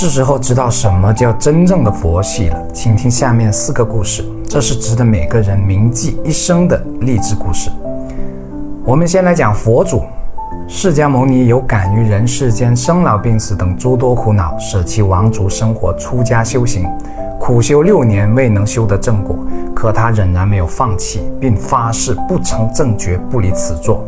是时候知道什么叫真正的佛系了。请听下面四个故事，这是值得每个人铭记一生的励志故事。我们先来讲佛祖释迦牟尼，有感于人世间生老病死等诸多苦恼，舍弃王族生活，出家修行，苦修六年未能修得正果，可他仍然没有放弃，并发誓不成正觉不离此座。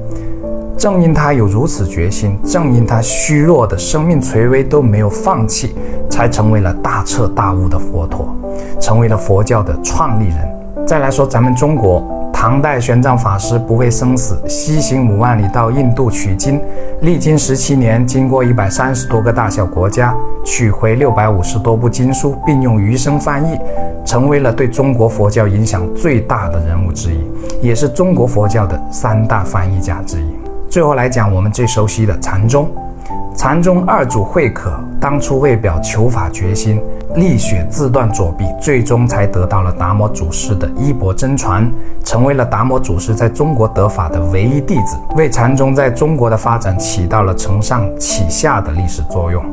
正因他有如此决心，正因他虚弱的生命垂危都没有放弃，才成为了大彻大悟的佛陀，成为了佛教的创立人。再来说咱们中国，唐代玄奘法师不畏生死，西行五万里到印度取经，历经十七年，经过一百三十多个大小国家，取回六百五十多部经书，并用余生翻译，成为了对中国佛教影响最大的人物之一，也是中国佛教的三大翻译家之一。最后来讲我们最熟悉的禅宗，禅宗二祖慧可当初为表求法决心，力血自断左臂，最终才得到了达摩祖师的衣钵真传，成为了达摩祖师在中国得法的唯一弟子，为禅宗在中国的发展起到了承上启下的历史作用。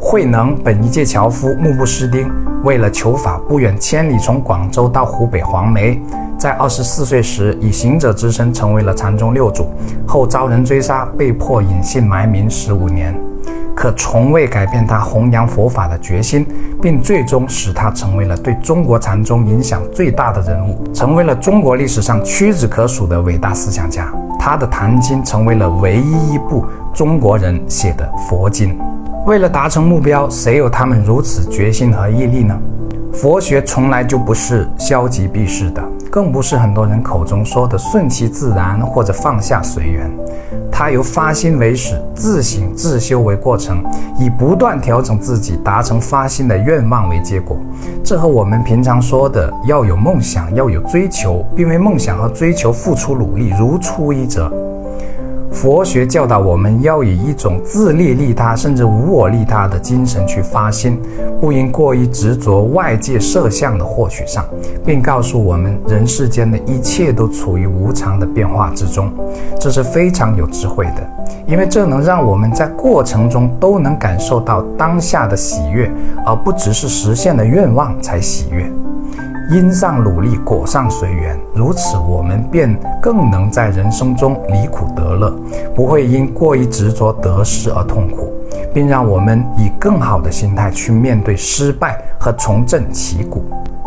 慧能本一介樵夫，目不识丁，为了求法，不远千里从广州到湖北黄梅。在二十四岁时，以行者之身成为了禅宗六祖，后遭人追杀，被迫隐姓埋名十五年，可从未改变他弘扬佛法的决心，并最终使他成为了对中国禅宗影响最大的人物，成为了中国历史上屈指可数的伟大思想家。他的《坛经》成为了唯一一部中国人写的佛经。为了达成目标，谁有他们如此决心和毅力呢？佛学从来就不是消极避世的。更不是很多人口中说的顺其自然或者放下随缘，它由发心为始，自省自修为过程，以不断调整自己，达成发心的愿望为结果。这和我们平常说的要有梦想、要有追求，并为梦想和追求付出努力如出一辙。佛学教导我们要以一种自利利他，甚至无我利他的精神去发心，不应过于执着外界摄像的获取上，并告诉我们人世间的一切都处于无常的变化之中，这是非常有智慧的，因为这能让我们在过程中都能感受到当下的喜悦，而不只是实现了愿望才喜悦。因上努力，果上随缘。如此，我们便更能在人生中离苦得乐，不会因过于执着得失而痛苦，并让我们以更好的心态去面对失败和重振旗鼓。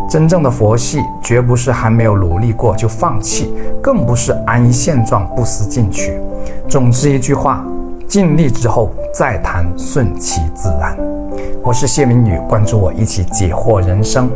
真正的佛系，绝不是还没有努力过就放弃，更不是安于现状不思进取。总之一句话：尽力之后再谈顺其自然。我是谢明宇，关注我，一起解惑人生。